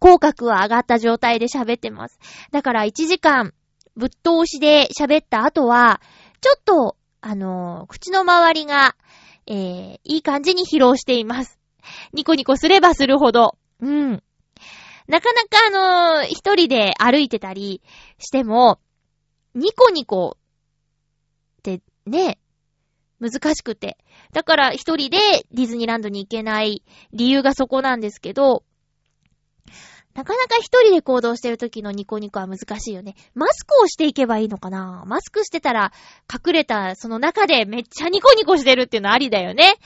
口角は上がった状態で喋ってます。だから1時間、ぶっ通しで喋った後は、ちょっと、あの、口の周りが、えー、いい感じに疲労しています。ニコニコすればするほど。うん。なかなかあの一人で歩いてたりしても、ニコニコってね、難しくて。だから一人でディズニーランドに行けない理由がそこなんですけど、なかなか一人で行動してる時のニコニコは難しいよね。マスクをしていけばいいのかな？マスクしてたら隠れたその中でめっちゃニコニコしてるっていうのありだよね。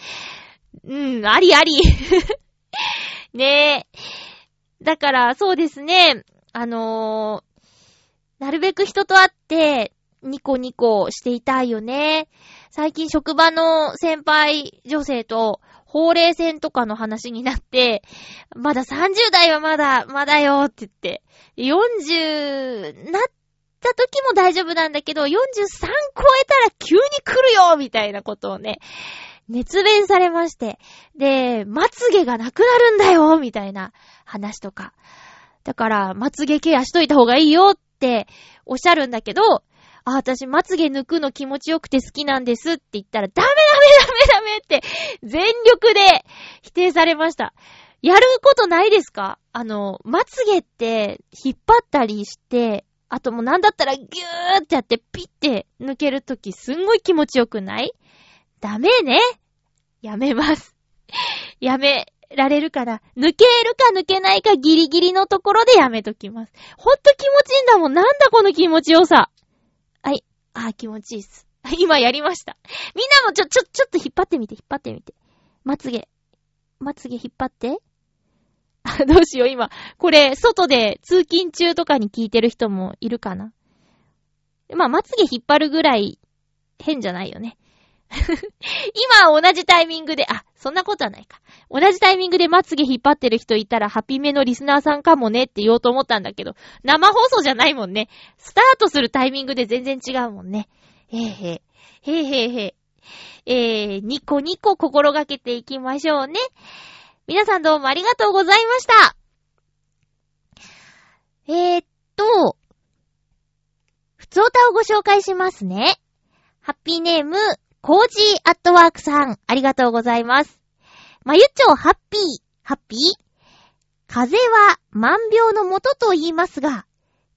うん、ありあり。ねえ。だからそうですね。あのー、なるべく人と会ってニコニコしていたいよね。最近職場の先輩女性と法令線とかの話になって、まだ30代はまだ、まだよって言って、40なった時も大丈夫なんだけど、43超えたら急に来るよみたいなことをね、熱弁されまして。で、まつげがなくなるんだよみたいな話とか。だから、まつげケアしといた方がいいよっておっしゃるんだけど、あ、私、まつげ抜くの気持ちよくて好きなんですって言ったら、ダメダメダメダメって全力で否定されました。やることないですか？あの、まつげって引っ張ったりして、あともうなんだったらギューってやってピッて抜けるときすんごい気持ちよくない？ダメね。やめます。やめられるから、抜けるか抜けないかギリギリのところでやめときます。ほんと気持ちいいんだもん。なんだこの気持ちよさ。はい。あー気持ちいいっす。今やりました。みんなもちょ、ちょ、ちょっと引っ張ってみて、引っ張ってみて。まつげ。まつげ引っ張って。あ、どうしよう、今。これ、外で通勤中とかに聞いてる人もいるかな。まあ、まつげ引っ張るぐらい変じゃないよね。今同じタイミングで、あ、そんなことはないか。同じタイミングでまつげ引っ張ってる人いたら、ハピメのリスナーさんかもねって言おうと思ったんだけど、生放送じゃないもんね。スタートするタイミングで全然違うもんね。へーへー。へーへーへー。えー、ニコニコ心がけていきましょうね。皆さんどうもありがとうございました。えー、っと、ふつおたをご紹介しますね。ハッピーネーム、コージーアットワークさん、ありがとうございます。まゆちょハッピー、ハッピー？風邪は万病のもとと言いますが、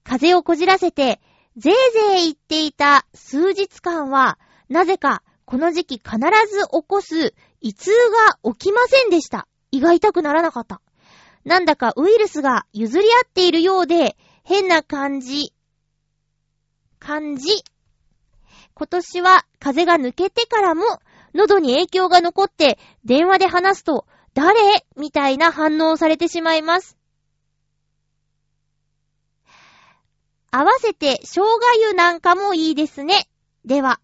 風邪をこじらせて、ぜいぜい言っていた数日間は、なぜかこの時期必ず起こす胃痛が起きませんでした。胃が痛くならなかった。なんだかウイルスが譲り合っているようで、変な感じ、感じ今年は風が抜けてからも喉に影響が残って電話で話すと誰？みたいな反応をされてしまいます。合わせて生姜湯なんかもいいですね。では。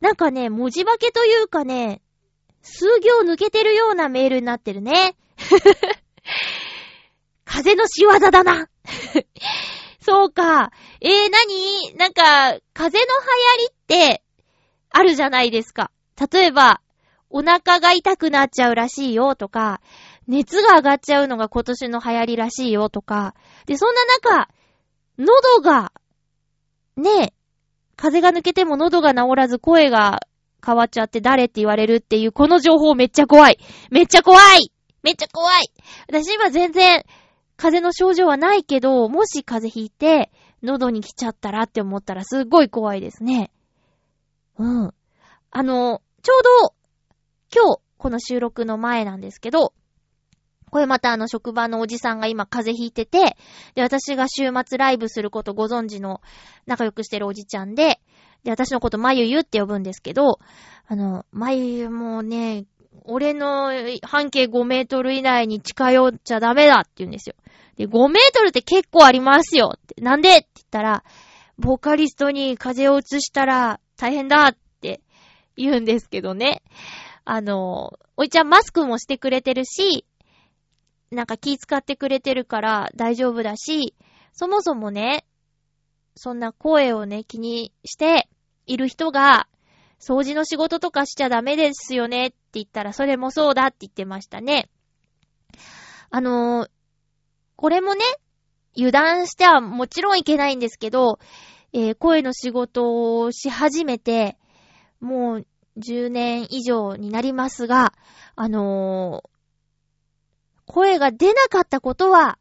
なんかね、文字化けというかね、数行抜けてるようなメールになってるね。風の仕業だな。そうか。えー、なになんか、風の流行りっ、あるじゃないですか。例えば、お腹が痛くなっちゃうらしいよとか、熱が上がっちゃうのが今年の流行りらしいよとか。で、そんな中、喉が、ねえ、風が抜けても喉が治らず声が変わっちゃって誰って言われるっていうこの情報めっちゃ怖い。めっちゃ怖いめっちゃ怖い私今全然風邪の症状はないけど、もし風邪ひいて、喉に来ちゃったらって思ったらすっごい怖いですね。うん。あの、ちょうど、今日、この収録の前なんですけど、これまたあの職場のおじさんが今風邪ひいてて、で、私が週末ライブすることご存知の仲良くしてるおじちゃんで、で、私のことまゆゆって呼ぶんですけど、あの、まゆゆもね、俺の半径5メートル以内に近寄っちゃダメだって言うんですよ。で、5メートルって結構ありますよって。なんでって言ったら、ボーカリストに風邪を移したら大変だって言うんですけどね。あの、おいちゃんマスクもしてくれてるし、なんか気使ってくれてるから大丈夫だし、そもそもね、そんな声をね、気にしている人が、掃除の仕事とかしちゃダメですよねって言ったら、それもそうだって言ってましたね。あのー、これもね、油断してはもちろんいけないんですけど、えー、声の仕事をし始めて、もう10年以上になりますが、あのー、声が出なかったことは、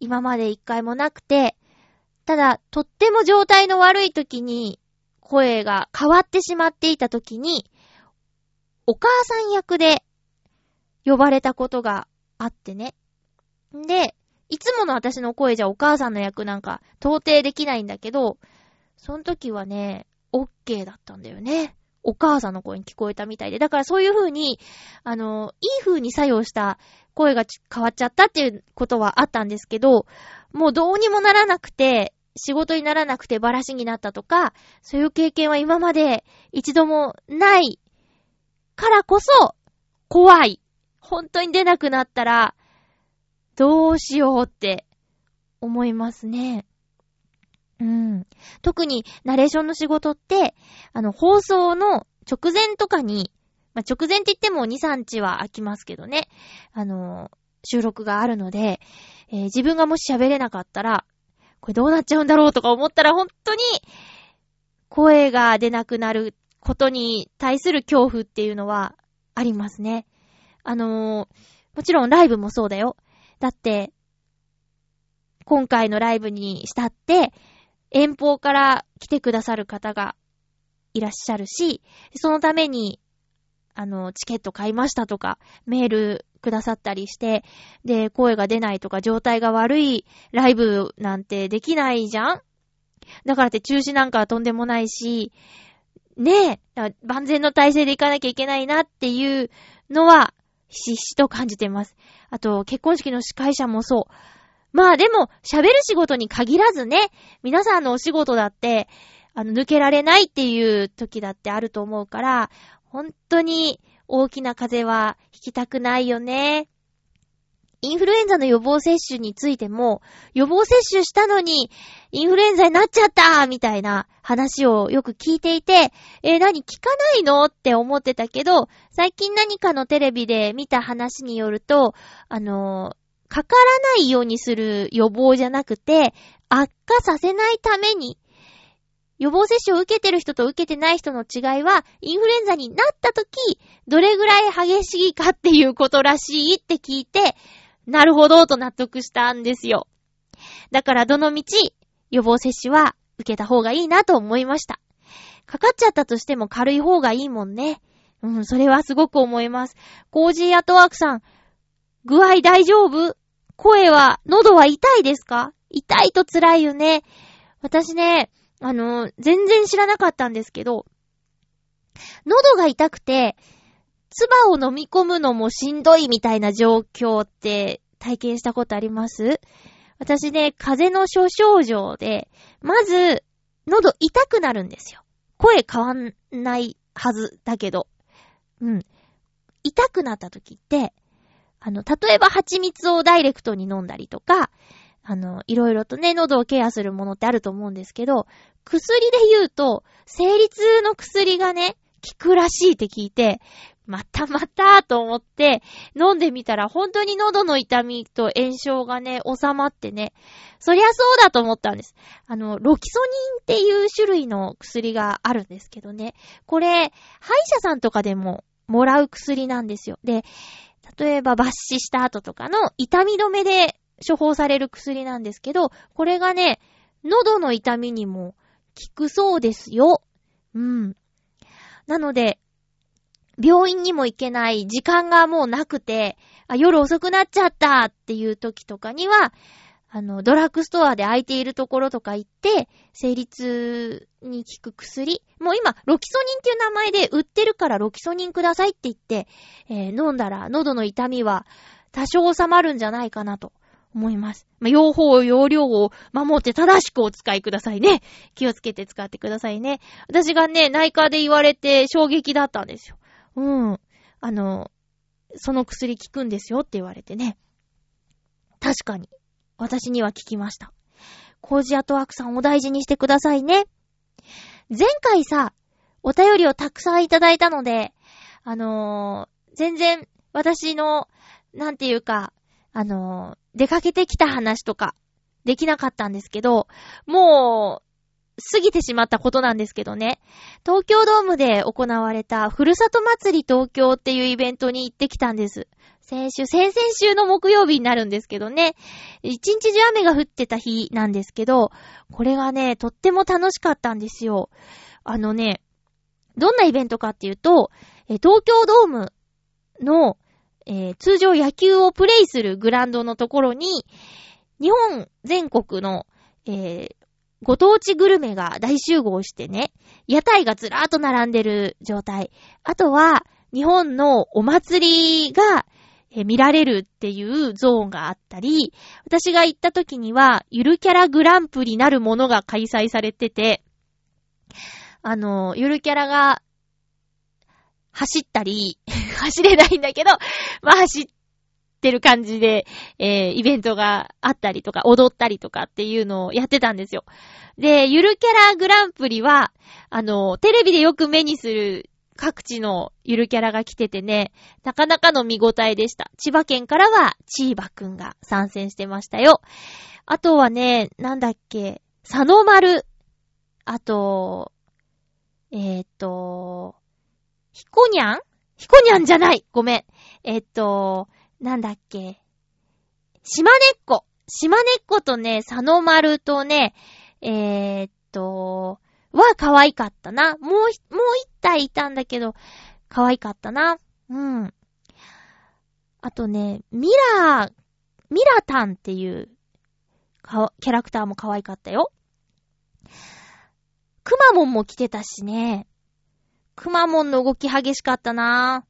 今まで一回もなくて、ただ、とっても状態の悪い時に、声が変わってしまっていた時に、お母さん役で呼ばれたことがあってね。で、いつもの私の声じゃお母さんの役なんか到底できないんだけど、その時はね、オッケーだったんだよね。お母さんの声に聞こえたみたいで。だからそういう風に、あの、いい風に作用した声が変わっちゃったっていうことはあったんですけど、もうどうにもならなくて、仕事にならなくてバラシになったとか、そういう経験は今まで一度もないからこそ、怖い。本当に出なくなったら、どうしようって思いますね。うん。特にナレーションの仕事って、あの、放送の直前とかに、まあ、直前って言っても2、3日は空きますけどね。あの、収録があるので、えー、自分がもし喋れなかったら、これどうなっちゃうんだろうとか思ったら本当に、声が出なくなることに対する恐怖っていうのはありますね。あのー、もちろんライブもそうだよ。だって、今回のライブにしたって、遠方から来てくださる方がいらっしゃるし、そのために、あの、チケット買いましたとか、メールくださったりして、で、声が出ないとか、状態が悪いライブなんてできないじゃん？だからって中止なんかはとんでもないし、ねえ、万全の体制で行かなきゃいけないなっていうのは、ひしひしと感じてます。あと、結婚式の司会者もそう。まあでも、喋る仕事に限らずね、皆さんのお仕事だって、あの、抜けられないっていう時だってあると思うから、本当に大きな風は引きたくないよね。インフルエンザの予防接種についても、予防接種したのに、インフルエンザになっちゃったみたいな話をよく聞いていて、えー、何聞かないの？って思ってたけど、最近何かのテレビで見た話によると、あのかからないようにする予防じゃなくて、悪化させないために、予防接種を受けてる人と受けてない人の違いは、インフルエンザになった時、どれぐらい激しいかっていうことらしいって聞いて、なるほどと納得したんですよ。だからどのみち、予防接種は受けた方がいいなと思いました。かかっちゃったとしても軽い方がいいもんね。うん、それはすごく思います。コージーアトワークさん、具合大丈夫？声は、喉は痛いですか？痛いと辛いよね。私ね、あの、全然知らなかったんですけど、喉が痛くて、唾を飲み込むのもしんどいみたいな状況って体験したことあります？私ね、風邪の諸症状で、まず、喉痛くなるんですよ。声変わんないはずだけど。うん。痛くなった時って、あの、例えば蜂蜜をダイレクトに飲んだりとか、あの、いろいろとね、喉をケアするものってあると思うんですけど、薬で言うと、生理痛の薬がね、効くらしいって聞いて、またまたと思って、飲んでみたら本当に喉の痛みと炎症がね、収まってね、そりゃそうだと思ったんです。あの、ロキソニンっていう種類の薬があるんですけどね、これ、歯医者さんとかでももらう薬なんですよ。で、例えば抜歯した後とかの痛み止めで処方される薬なんですけど、これがね、喉の痛みにも効くそうですよ。うん。なので、病院にも行けない時間がもうなくて、あ、夜遅くなっちゃったっていう時とかには、あの、ドラッグストアで空いているところとか行って、生理痛に効く薬。もう今、ロキソニンっていう名前で売ってるからロキソニンくださいって言って、えー、飲んだら喉の痛みは多少収まるんじゃないかなと思います。まあ、用法、用量を守って正しくお使いくださいね。気をつけて使ってくださいね。私がね、内科で言われて衝撃だったんですよ。うん。あの、その薬効くんですよって言われてね。確かに。私には聞きました。コージアトワークさんお大事にしてくださいね。前回さ、お便りをたくさんいただいたので、あのー、全然私の、なんていうか、あのー、出かけてきた話とか、できなかったんですけど、もう、過ぎてしまったことなんですけどね。東京ドームで行われたふるさと祭り東京っていうイベントに行ってきたんです。先週、先々週の木曜日になるんですけどね。一日中雨が降ってた日なんですけど、これがね、とっても楽しかったんですよ。あのね、どんなイベントかっていうと、東京ドームの、えー、通常野球をプレイするグラウンドのところに、日本全国の、えー、ご当地グルメが大集合してね、屋台がずらーっと並んでる状態。あとは、日本のお祭りが、見られるっていうゾーンがあったり、私が行った時には、ゆるキャラグランプリなるものが開催されてて、あの、ゆるキャラが、走ったり、走れないんだけど、まあ走ってる感じで、えー、イベントがあったりとか、踊ったりとかっていうのをやってたんですよ。で、ゆるキャラグランプリは、あの、テレビでよく目にする各地のゆるキャラが来ててね、なかなかの見応えでした。千葉県からは、チーバくんが参戦してましたよ。あとはね、なんだっけ、佐野丸。あと、えっ、ー、と、ひこにゃんひこにゃんじゃないごめん。えっ、ー、と、なんだっけ？島根っこ。島根っことね、佐野丸とね、えー、っと、は可愛かったな。もう、もう一体いたんだけど、可愛かったな。うん。あとね、ミラー、ミラタンっていうかキャラクターも可愛かったよ。くまモンも来てたしね。くまモンの動き激しかったな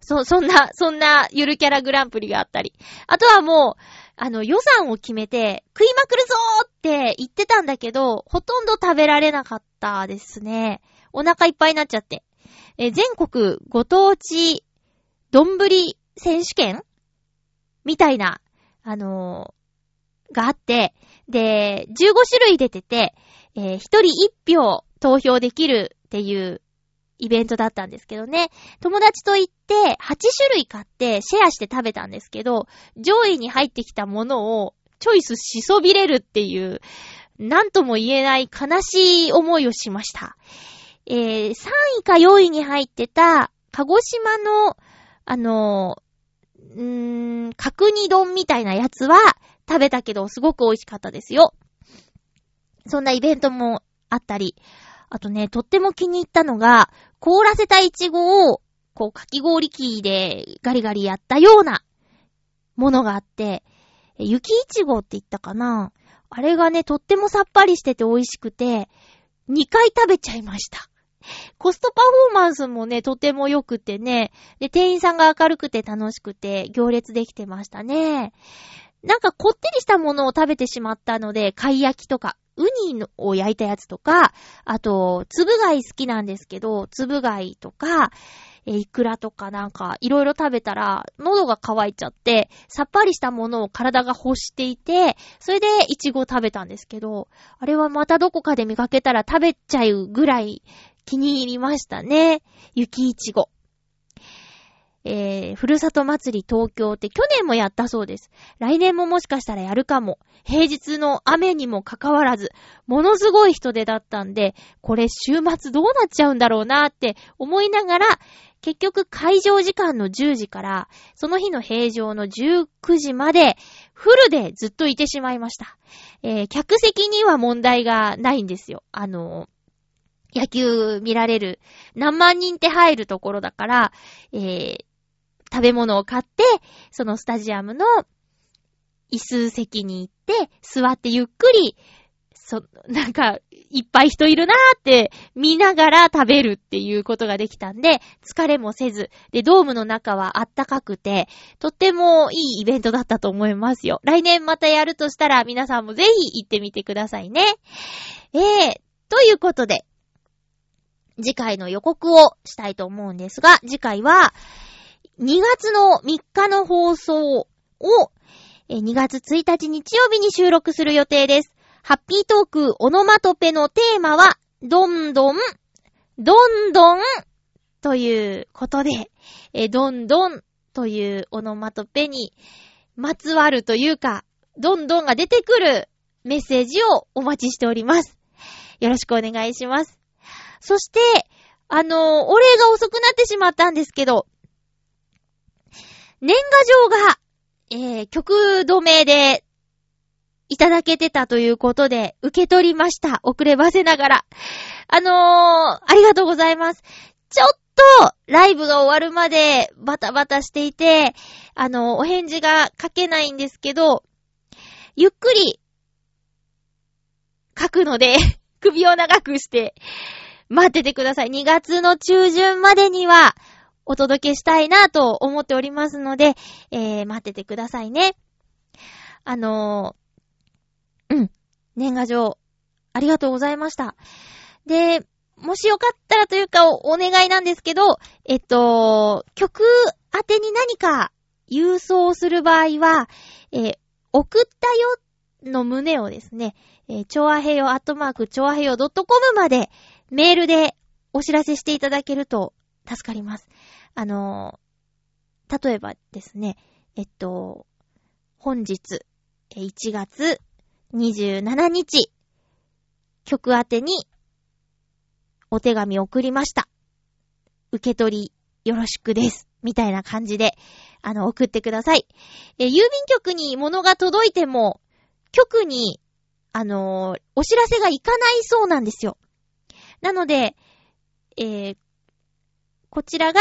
そ、そんな、そんなゆるキャラグランプリがあったり。あとはもう、あの、予算を決めて、食いまくるぞーって言ってたんだけど、ほとんど食べられなかったですね。お腹いっぱいになっちゃって。え、全国ご当地、丼選手権？みたいな、あのー、があって、で、15種類出てて、えー、1人1票投票できるっていうイベントだったんですけどね。友達と行って8種類買ってシェアして食べたんですけど、上位に入ってきたものをチョイスしそびれるっていう、なんとも言えない悲しい思いをしました。えー、3位か4位に入ってた、鹿児島の、あのうーん、角煮丼みたいなやつは食べたけどすごく美味しかったですよ。そんなイベントもあったり、あとね、とっても気に入ったのが、凍らせたイチゴを、こう、かき氷機でガリガリやったようなものがあって、雪イチゴって言ったかな？あれがね、とってもさっぱりしてて美味しくて、2回食べちゃいました。コストパフォーマンスもね、とても良くてね、で、店員さんが明るくて楽しくて、行列できてましたね。なんかこってりしたものを食べてしまったので、貝焼きとか、ウニを焼いたやつとか、あと、粒貝好きなんですけど、粒貝とか、えイクラとかなんか、いろいろ食べたら、喉が渇いちゃって、さっぱりしたものを体が欲していて、それでイチゴ食べたんですけど、あれはまたどこかで見かけたら食べちゃうぐらい気に入りましたね。雪イチゴ。えー、ふるさと祭り東京って去年もやったそうです。来年ももしかしたらやるかも。平日の雨にもかかわらず、ものすごい人出だったんで、これ週末どうなっちゃうんだろうなって思いながら、結局会場時間の10時から、その日の平常の19時まで、フルでずっといてしまいました。えー、客席には問題がないんですよ。あの野球見られる何万人って入るところだから、えー、食べ物を買って、そのスタジアムの椅子席に行って、座ってゆっくり、そ、なんか、いっぱい人いるなーって見ながら食べるっていうことができたんで、疲れもせず、で、ドームの中はあったかくて、とってもいいイベントだったと思いますよ。来年またやるとしたら皆さんもぜひ行ってみてくださいね。えー、ということで、次回の予告をしたいと思うんですが、次回は、2月の3日の放送を、2月1日日曜日に収録する予定です。ハッピートークオノマトペのテーマは、どんどん、どんどん、ということで、えどんどんというオノマトペにまつわるというか、どんどんが出てくるメッセージをお待ちしております。よろしくお願いします。そして、あのお礼が遅くなってしまったんですけど、年賀状が、えー、曲止めで、いただけてたということで、受け取りました。遅ればせながら。あのー、ありがとうございます。ちょっと、ライブが終わるまでバタバタしていて、あのー、お返事が書けないんですけど、ゆっくり、書くので 首を長くして、待っててください。2月の中旬までには、お届けしたいなと思っておりますので、えー、待っててくださいね。あのー、うん。年賀状、ありがとうございました。で、もしよかったらというかお、願いなんですけど、えっと、曲宛てに何か郵送する場合は、えー、送ったよの旨をですね、えー、ちょわへよアットマークちょわへよ .com までメールでお知らせしていただけると助かります。あの、例えばですね、えっと、本日、1月27日、曲宛てにお手紙送りました。受け取りよろしくです。みたいな感じで、あの、送ってください。え、郵便局に物が届いても、局に、あのー、お知らせがいかないそうなんですよ。なので、えー、こちらが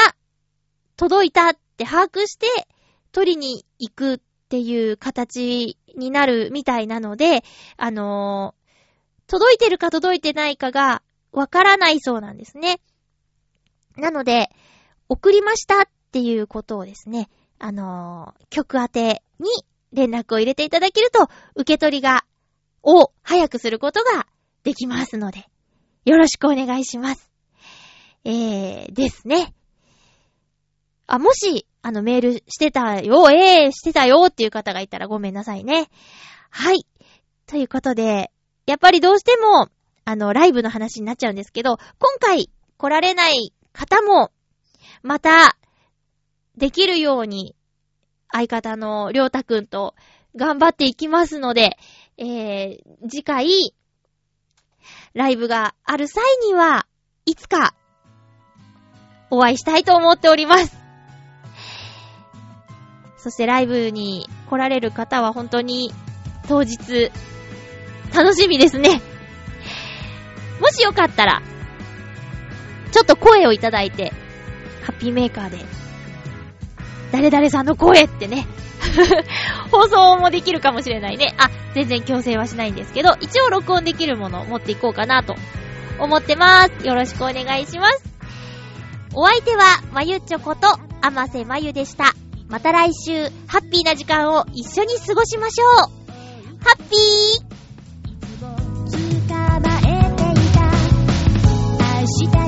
届いたって把握して取りに行くっていう形になるみたいなので、あのー、届いてるか届いてないかがわからないそうなんですね。なので、送りましたっていうことをですね、あのー、曲宛てに連絡を入れていただけると、受け取りが、を早くすることができますので、よろしくお願いします。えー、ですね。あ、もし、あの、メールしてたよ、ええー、してたよっていう方がいたらごめんなさいね。はい。ということで、やっぱりどうしても、あの、ライブの話になっちゃうんですけど、今回来られない方も、また、できるように、相方のりょうたくんと頑張っていきますので、えー、次回、ライブがある際には、いつか、お会いしたいと思っております。そしてライブに来られる方は本当に当日楽しみですね。もしよかったら、ちょっと声をいただいて、ハッピーメーカーで、誰々さんの声ってね、放送もできるかもしれないね。あ、全然強制はしないんですけど、一応録音できるものを持っていこうかなと思ってます。よろしくお願いします。お相手は、まゆちょこと、あませまゆでした。また来週、ハッピーな時間を一緒に過ごしましょう。ハッピー。明日